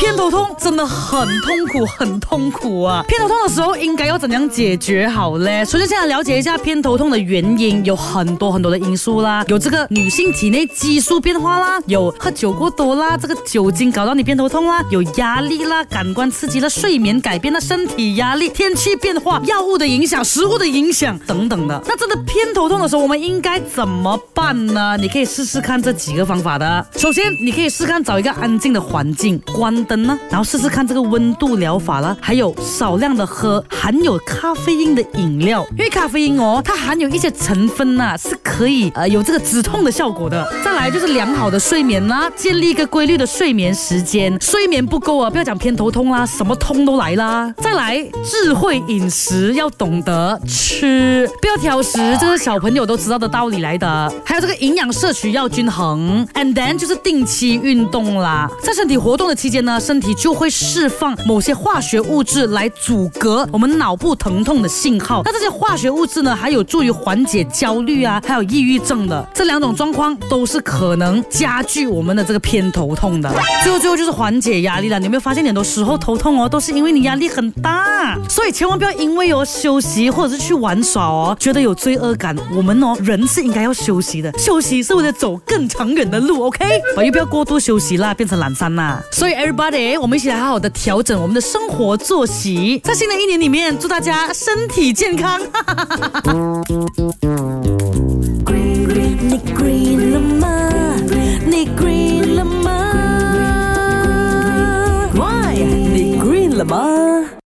偏头痛真的很痛苦，很痛苦啊！偏头痛的时候应该要怎样解决好嘞？首先，先来了解一下偏头痛的原因，有很多很多的因素啦，有这个女性体内激素变化啦，有喝酒过多啦，这个酒精搞到你偏头痛啦，有压力啦，感官刺激了，睡眠改变了，身体压力、天气变化、药物的影响、食物的影响等等的。那真的偏头痛的时候，我们应该怎么办呢？你可以试试看这几个方法的。首先，你可以试试看找一个安静的环境，关。灯呢？然后试试看这个温度疗法啦，还有少量的喝含有咖啡因的饮料，因为咖啡因哦，它含有一些成分呐，是可以呃有这个止痛的效果的。再来就是良好的睡眠啦，建立一个规律的睡眠时间，睡眠不够啊，不要讲偏头痛啦，什么痛都来啦。再来智慧饮食，要懂得吃，不要挑食，这是小朋友都知道的道理来的。还有这个营养摄取要均衡，and then 就是定期运动啦，在身体活动的期间呢，身体就会释放某些化学物质来阻隔我们脑部疼痛的信号，那这些化学物质呢，还有助于缓解焦虑啊，还有抑郁症的这两种状况都是。可能加剧我们的这个偏头痛的，最后最后就是缓解压力了。你有没有发现，很多时候头痛哦，都是因为你压力很大。所以千万不要因为哦休息或者是去玩耍哦，觉得有罪恶感。我们哦人是应该要休息的，休息是为了走更长远的路，OK？所又不要过度休息啦，变成懒散啦。所以 everybody，我们一起来好好的调整我们的生活作息。在新的一年里面，祝大家身体健康。怎么？